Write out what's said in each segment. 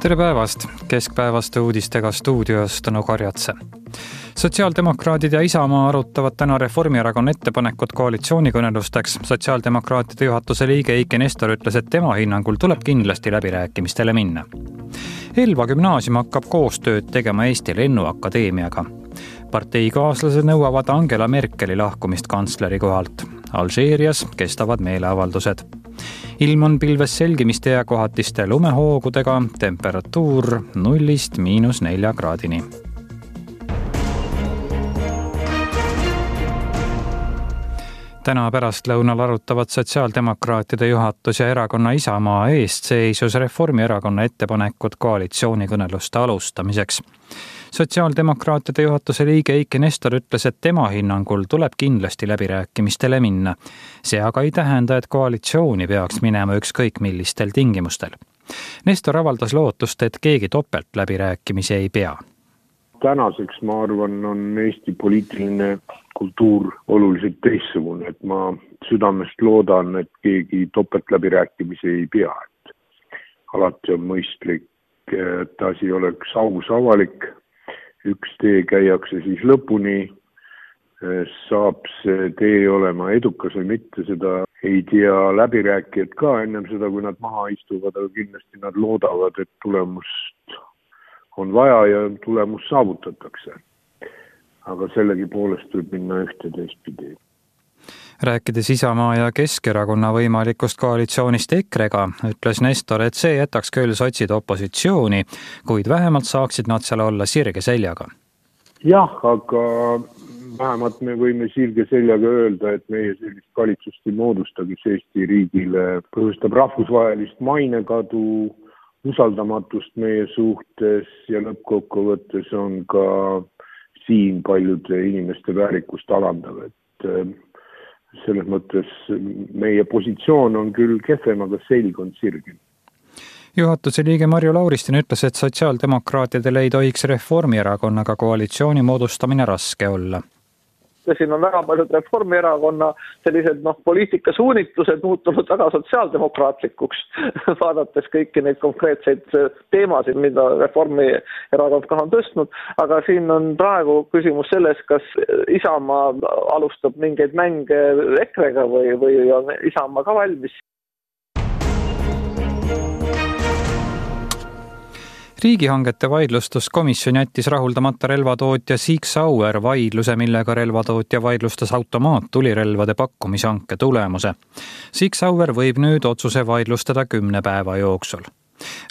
tere päevast, keskpäevaste uudistega stuudios Tõnu Karjatse. sotsiaaldemokraadid ja Isamaa arutavad täna Reformierakonna ettepanekut koalitsioonikõnelusteks. sotsiaaldemokraatide juhatuse liige Eiki Nestor ütles, et tema hinnangul tuleb kindlasti läbirääkimistele minna. Elva gümnaasium hakkab koostööd tegema Eesti Lennuakadeemiaga. parteikaaslased nõuavad Angela Merkeli lahkumist kantsleri kohalt. Alžeerias kestavad meeleavaldused ilm on pilves selgimiste ja kohatiste lumehoogudega, temperatuur nullist miinus nelja kraadini täna pärastlõunal arutavad sotsiaaldemokraatide juhatus ja erakonna Isamaa eestseisus Reformierakonna ettepanekut koalitsioonikõneluste alustamiseks sotsiaaldemokraatide juhatuse liige Eiki Nestor ütles, et tema hinnangul tuleb kindlasti läbirääkimistele minna. see aga ei tähenda, et koalitsiooni peaks minema ükskõik millistel tingimustel. Nestor avaldas lootust, et keegi topeltläbirääkimisi ei pea. Tänaseks, ma arvan, on Eesti poliitiline kultuur oluliselt teistsugune, et ma südamest loodan, et keegi topeltläbirääkimisi ei pea, et alati on mõistlik, et asi oleks aus, avalik üks tee käiakse siis lõpuni, saab see tee olema edukas või mitte, seda ei tea läbirääkijad ka ennem seda, kui nad maha istuvad, aga kindlasti nad loodavad, et tulemust on vaja ja tulemus saavutatakse. aga sellegipoolest võib minna ühte teistpidi rääkides Isamaa ja Keskerakonna võimalikust koalitsioonist EKRE-ga, ütles Nestor, et see jätaks küll sotsid opositsiooni, kuid vähemalt saaksid nad seal olla sirge seljaga. jah, aga vähemalt me võime sirge seljaga öelda, et meie sellist valitsust ei moodusta, kes Eesti riigile põhjustab rahvusvahelist mainekadu, usaldamatust meie suhtes ja lõppkokkuvõttes on ka siin paljude inimeste väärikust alandav, et selles mõttes meie positsioon on küll kehvem, aga selg on sirgem. juhatuse liige Marju Lauristin ütles, et sotsiaaldemokraatidel ei tohiks Reformierakonnaga koalitsiooni moodustamine raske olla ja siin on väga paljud Reformierakonna sellised noh, poliitikasuunitlused muutunud väga sotsiaaldemokraatlikuks vaadates kõiki neid konkreetseid teemasid, mida Reformierakond ka on tõstnud, aga siin on praegu küsimus selles, kas Isamaa alustab mingeid mänge EKRE-ga või, või on Isamaa ka valmis riigihangete vaidlustuskomisjon jättis rahuldamata relvatootja Sig Sauer vaidluse, millega relvatootja vaidlustas automaattulirelvade pakkumishanke tulemuse. Sig Sauer võib nüüd otsuse vaidlustada kümne päeva jooksul.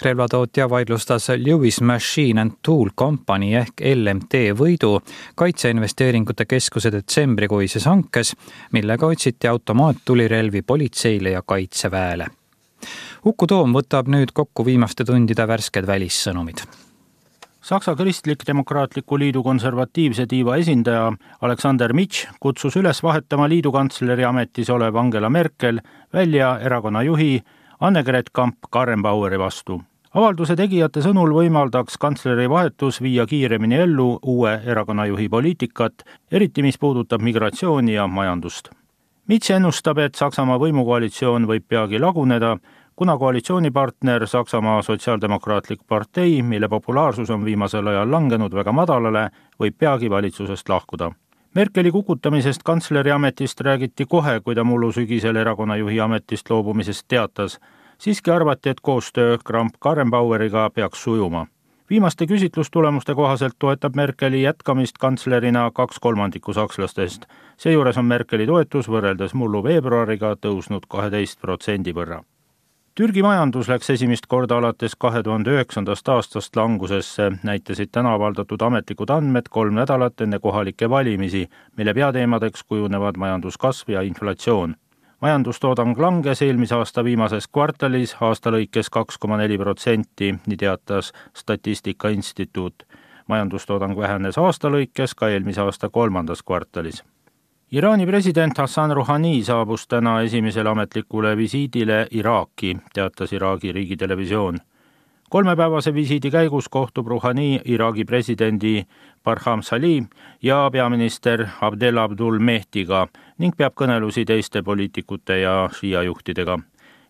Relvatootja vaidlustas Lewis Machine and Tool Company ehk LMT võidu Kaitseinvesteeringute Keskuse detsembrikuises hankes, millega otsiti automaattulirelvi politseile ja kaitseväele Uku Toom võtab nüüd kokku viimaste tundide värsked välissõnumid. Saksa Kristlik-Demokraatliku Liidu konservatiivse tiiva esindaja Aleksander Mitš kutsus üles vahetama liidukantsleri ametis olev Angela Merkel välja erakonna juhi Annegret Kamp-Karrenbaueri vastu. avalduse tegijate sõnul võimaldaks kantsleri vahetus viia kiiremini ellu uue erakonnajuhi poliitikat, eriti mis puudutab migratsiooni ja majandust. Mitš ennustab, et Saksamaa võimukoalitsioon võib peagi laguneda kuna koalitsioonipartner Saksamaa Sotsiaaldemokraatlik Partei, mille populaarsus on viimasel ajal langenud väga madalale, võib peagi valitsusest lahkuda. Merkeli kukutamisest kantsleri ametist räägiti kohe, kui ta mullu sügisel erakonnajuhi ametist loobumisest teatas. siiski arvati, et koostöö Kramp-Karrenbaueriga peaks sujuma. viimaste küsitlustulemuste kohaselt toetab Merkeli jätkamist kantslerina kaks kolmandikku sakslastest. seejuures on Merkeli toetus võrreldes mullu veebruariga tõusnud kaheteist protsendi võrra Türgi majandus läks esimest korda alates kahe tuhande üheksandast aastast langusesse, näitasid täna avaldatud ametlikud andmed kolm nädalat enne kohalikke valimisi, mille peateemadeks kujunevad majanduskasv ja inflatsioon. majandustoodang langes eelmise aasta viimases kvartalis aasta lõikes kaks koma neli protsenti, nii teatas Statistika Instituut. majandustoodang vähenes aasta lõikes ka eelmise aasta kolmandas kvartalis Iraani president Hassan Rouhani saabus täna esimesele ametlikule visiidile Iraaki, teatas Iraagi riigitelevisioon. kolmepäevase visiidi käigus kohtub Rouhani Iraagi presidendi Barham Salih ja peaminister Abdel Abdul Mehtiga ning peab kõnelusi teiste poliitikute ja šiia juhtidega.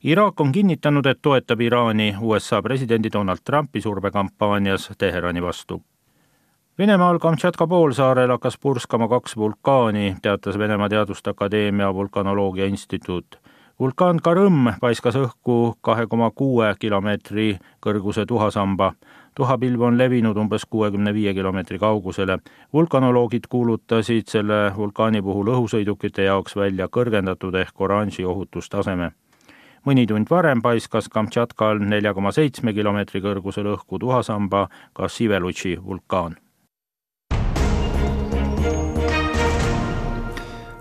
Iraak on kinnitanud, et toetab Iraani USA presidendi Donald Trumpi survekampaanias Teherani vastu. Venemaal Kamtšatka poolsaarel hakkas purskama kaks vulkaani, teatas Venemaa Teaduste Akadeemia vulkanoloogia instituut vulkaan Karõmm paiskas õhku kahe koma kuue kilomeetri kõrguse tuhasamba. tuhapilv on levinud umbes kuuekümne viie kilomeetri kaugusele. vulkanoloogid kuulutasid selle vulkaani puhul õhusõidukite jaoks välja kõrgendatud ehk oranži ohutustaseme mõni tund varem paiskas Kamtšatkal nelja koma seitsme kilomeetri kõrgusel õhku tuhasamba ka Sivelutši vulkaan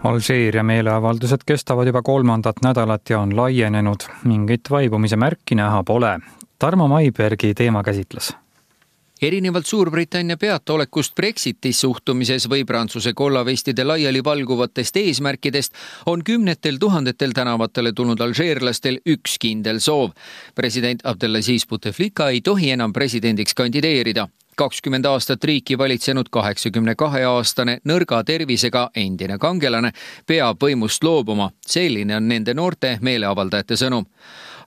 Alžeeria meeleavaldused kestavad juba kolmandat nädalat ja on laienenud. mingit vaibumise märki näha pole. Tarmo Maibergi teema käsitles erinevalt Suurbritannia peataolekust Brexitis suhtumises või Prantsuse kollavestide laiali valguvatest eesmärkidest on kümnetel tuhandetel tänavatele tulnud alžeerlastel üks kindel soov. president Abdelaziz Bouteflika ei tohi enam presidendiks kandideerida kakskümmend aastat riiki valitsenud kaheksakümne kahe aastane nõrga tervisega endine kangelane peab võimust loobuma. selline on nende noorte meeleavaldajate sõnum.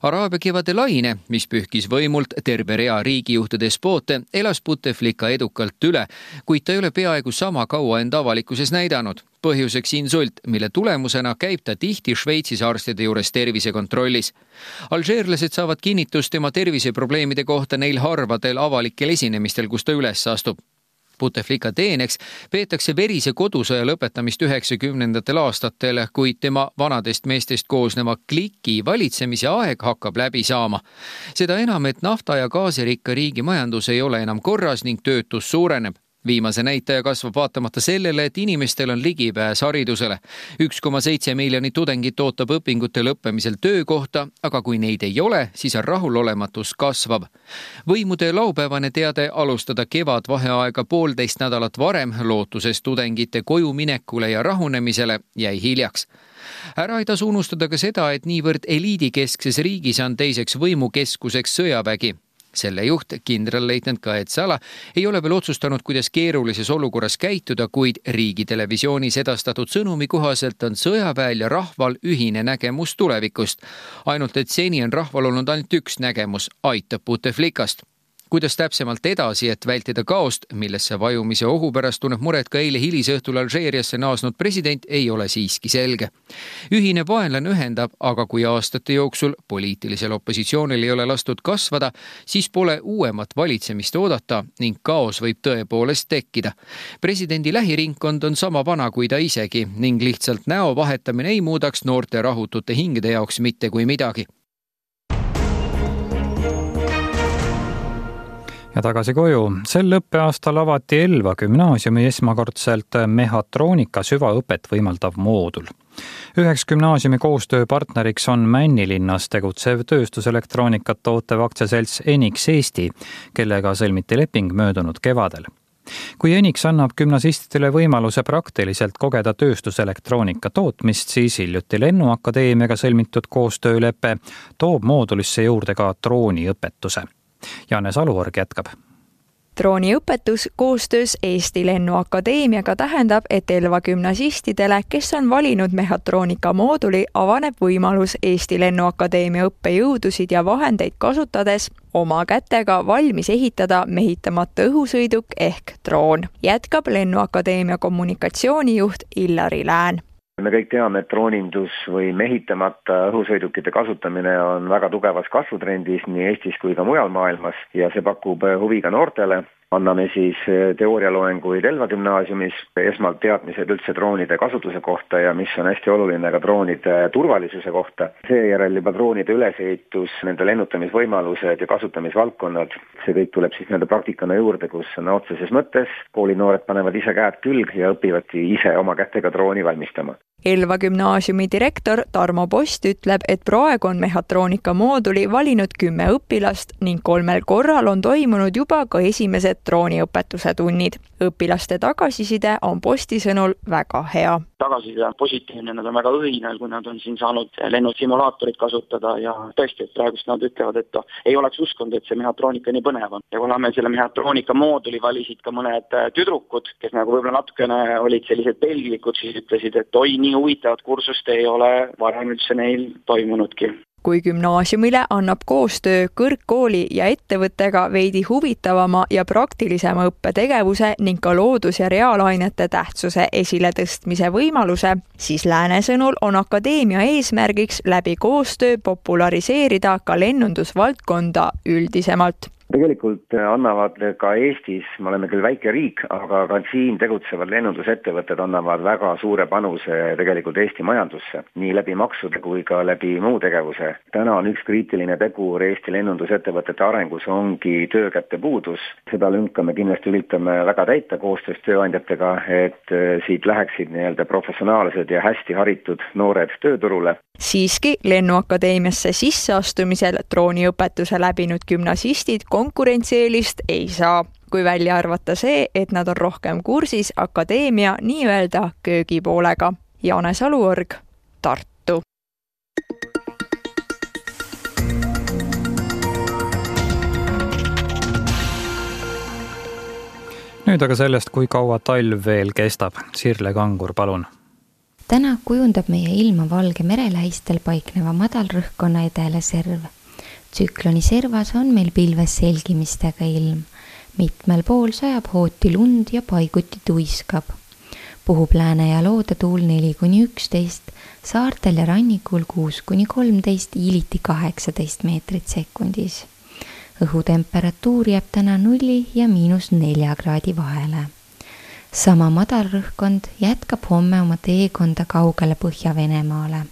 Araabia kevade laine, mis pühkis võimult terve rea riigijuhte despoote, elas Bouteflika edukalt üle, kuid ta ei ole peaaegu sama kaua end avalikkuses näidanud. põhjuseks insult, mille tulemusena käib ta tihti Šveitsis arstide juures tervisekontrollis. alžeerlased saavad kinnitust tema terviseprobleemide kohta neil harvadel avalikel esinemistel, kus ta üles astub Bouteflika teeneks peetakse verise kodusõja lõpetamist üheksakümnendatel aastatel, kuid tema vanadest meestest koosneva kliki valitsemise aeg hakkab läbi saama. seda enam, et nafta ja gaasirikka riigi majandus ei ole enam korras ning töötus suureneb viimase näitaja kasvab vaatamata sellele, et inimestel on ligipääs haridusele. üks koma seitse miljonit tudengit ootab õpingute lõppemisel töökohta, aga kui neid ei ole, siis rahulolematus kasvav. võimude laupäevane teade alustada kevadvaheaega poolteist nädalat varem, lootuses tudengite koju minekule ja rahunemisele, jäi hiljaks ära ei tasu unustada ka seda, et niivõrd eliidikeskses riigis on teiseks võimukeskuseks sõjavägi selle juht, kindralleitnant Kaet Sala, ei ole veel otsustanud, kuidas keerulises olukorras käituda, kuid riigitelevisioonis edastatud sõnumi kohaselt on sõjaväel ja rahval ühine nägemus tulevikust. ainult et seni on rahval olnud ainult üks nägemus, aitab Buteflikast kuidas täpsemalt edasi, et vältida kaost, millesse vajumise ohu pärast tunneb muret ka eile hilisõhtul Alžeeriasse naasnud president, ei ole siiski selge. ühine vaenlane ühendab, aga kui aastate jooksul poliitilisel opositsioonil ei ole lastud kasvada, siis pole uuemat valitsemist oodata ning kaos võib tõepoolest tekkida. presidendi lähiringkond on sama vana kui ta isegi ning lihtsalt näo vahetamine ei muudaks noorte rahutute hingede jaoks mitte kui midagi ja tagasi koju. sel õppeaastal avati Elva gümnaasiumi esmakordselt mehhatroonika süvaõpet võimaldav moodul. üheks gümnaasiumi koostööpartneriks on Männilinnas tegutsev tööstuselektroonikat tootev aktsiaselts Enix Eesti, kellega sõlmiti leping möödunud kevadel kui Enix annab gümnasistidele võimaluse praktiliselt kogeda tööstuselektroonika tootmist, siis hiljuti Lennuakadeemiaga sõlmitud koostöölepe toob moodulisse juurde ka drooniõpetuse Janne Saluorg jätkab. Drooniõpetus koostöös Eesti Lennuakadeemiaga tähendab, et Elva gümnasistidele, kes on valinud mehhatroonika mooduli, avaneb võimalus Eesti Lennuakadeemia õppejõudusid ja vahendeid kasutades oma kätega valmis ehitada mehitamata õhusõiduk ehk droon, jätkab Lennuakadeemia kommunikatsioonijuht Illari Lään me kõik teame, et droonindus või mehitamata õhusõidukite kasutamine on väga tugevas kasvutrendis nii Eestis kui ka mujal maailmas ja see pakub huvi ka noortele anname siis eh, teoorialoenguid Elva gümnaasiumis, esmalt teadmised üldse droonide kasutuse kohta ja mis on hästi oluline ka droonide turvalisuse kohta. seejärel juba droonide ülesehitus, nende lennutamisvõimalused ja kasutamisvaldkonnad, see kõik tuleb siis nii-öelda praktikana juurde, kus sõna otseses mõttes koolinoored panevad ise käed külge ja õpivadki ise oma kätega drooni valmistama. Elva gümnaasiumi direktor Tarmo Post ütleb, et praegu on mehhatroonika mooduli valinud kümme õpilast ning kolmel korral on toimunud juba ka esimesed drooniõpetuse tunnid. õpilaste tagasiside on Posti sõnul väga hea. tagasiside on positiivne, nad on väga õhinal, kui nad on siin saanud lennusimulaatorit kasutada ja tõesti, et praegust nad ütlevad, et ei oleks uskunud, et see mehhatroonika nii põnev on. ja kuna me selle mehhatroonika mooduli valisid ka mõned tüdrukud, kes nagu võib-olla natukene olid sellised pelglikud, siis ütlesid, et oi, nii huvitavat kursust ei ole varem üldse neil toimunudki. Kui gümnaasiumile annab koostöö kõrgkooli ja ettevõttega veidi huvitavama ja praktilisema õppetegevuse ning ka loodus- ja reaalainete tähtsuse esiletõstmise võimaluse, siis Lääne sõnul on akadeemia eesmärgiks läbi koostöö populariseerida ka lennundusvaldkonda üldisemalt tegelikult annavad ka Eestis, me oleme küll väike riik, aga ka siin tegutsevad lennundusettevõtted annavad väga suure panuse tegelikult Eesti majandusse, nii läbi maksude kui ka läbi muu tegevuse. täna on üks kriitiline tegur Eesti lennundusettevõtete arengus, ongi töökäte puudus. seda lünka me kindlasti üritame väga täita koostöös tööandjatega, et siit läheksid nii-öelda professionaalsed ja hästi haritud noored tööturule siiski Lennuakadeemiasse sisseastumisel drooniõpetuse läbinud gümnasistid konkurentsieelist ei saa, kui välja arvata see, et nad on rohkem kursis akadeemia nii-öelda köögipoolega. Jaane Saluorg, Tartu. nüüd aga sellest, kui kaua talv veel kestab. Sirle Kangur, palun täna kujundab meie ilma Valge mere lähistel paikneva madalrõhkkonna edeleserv. Tsükloni servas on meil pilves selgimistega ilm. mitmel pool sajab hooti lund ja paiguti tuiskab. puhub lääne ja loodetuul neli kuni üksteist, saartel ja rannikul kuus kuni kolmteist, hiiliti kaheksateist meetrit sekundis. õhutemperatuur jääb täna nulli ja miinus nelja kraadi vahele sama madalrõhkkond jätkab homme oma teekonda kaugele Põhja-Venemaale.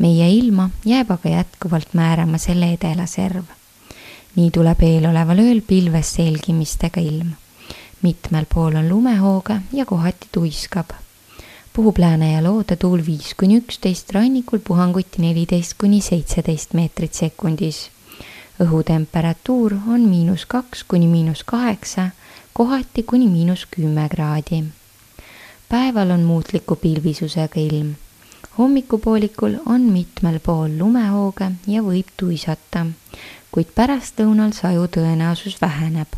Meie ilma jääb aga jätkuvalt määrama selle edelaserv. nii tuleb eeloleval ööl pilves selgimistega ilm. mitmel pool on lumehooge ja kohati tuiskab. puhub lääne ja loodetuul viis kuni üksteist, rannikul puhanguti neliteist kuni seitseteist meetrit sekundis. õhutemperatuur on miinus kaks kuni miinus kaheksa kohati kuni miinus kümme kraadi. päeval on muutliku pilvisusega ilm. Hommikupoolikul on mitmel pool lumehooge ja võib tuisata, kuid pärastlõunal saju tõenäosus väheneb.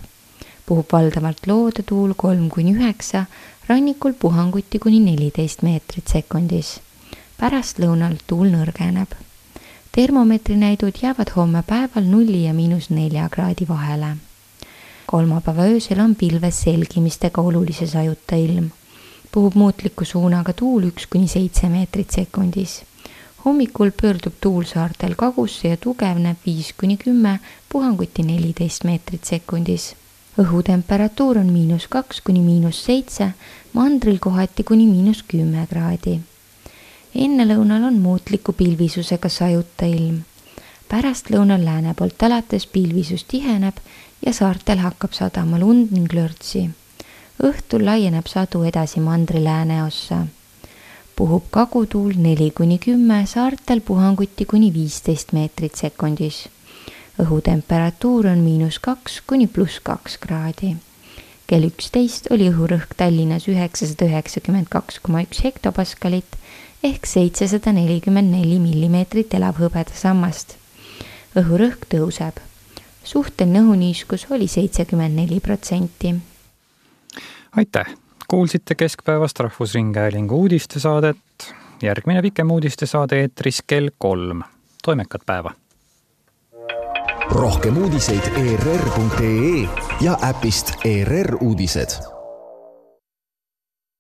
puhub valdavalt loodetuul kolm kuni üheksa, rannikul puhanguti kuni neliteist meetrit sekundis. pärastlõunal tuul nõrgeneb termomeetrinäidud jäävad homme päeval nulli ja miinus nelja kraadi vahele kolmapäeva öösel on pilves selgimistega olulise sajuta ilm. Puhub muutliku suunaga tuul üks kuni seitse meetrit sekundis. hommikul pöördub tuul saartel kagusse ja tugevneb viis kuni kümme, puhanguti neliteist meetrit sekundis. õhutemperatuur on miinus kaks kuni miinus seitse, mandril kohati kuni miinus kümme kraadi. ennelõunal on muutliku pilvisusega sajuta ilm pärastlõunal lääne poolt alates pilvisus tiheneb ja saartel hakkab sadama lund ning lörtsi. Õhtul laieneb sadu edasi mandri lääneossa. puhub kagutuul neli kuni kümme, saartel puhanguti kuni viisteist meetrit sekundis. õhutemperatuur on miinus kaks kuni pluss kaks kraadi. kell üksteist oli õhurõhk Tallinnas üheksasada üheksakümmend kaks koma üks hektopaskalit ehk seitsesada nelikümmend neli millimeetrit elavhõbedasammast. õhurõhk tõuseb suhteline õhuniiskus oli seitsekümmend neli protsenti. Aitäh, kuulsite Keskpäevast Rahvusringhäälingu uudistesaadet. järgmine pikem uudistesaade eetris kell kolm. toimekat päeva. rohkem uudiseid ERR.ee ja äpist ERR uudised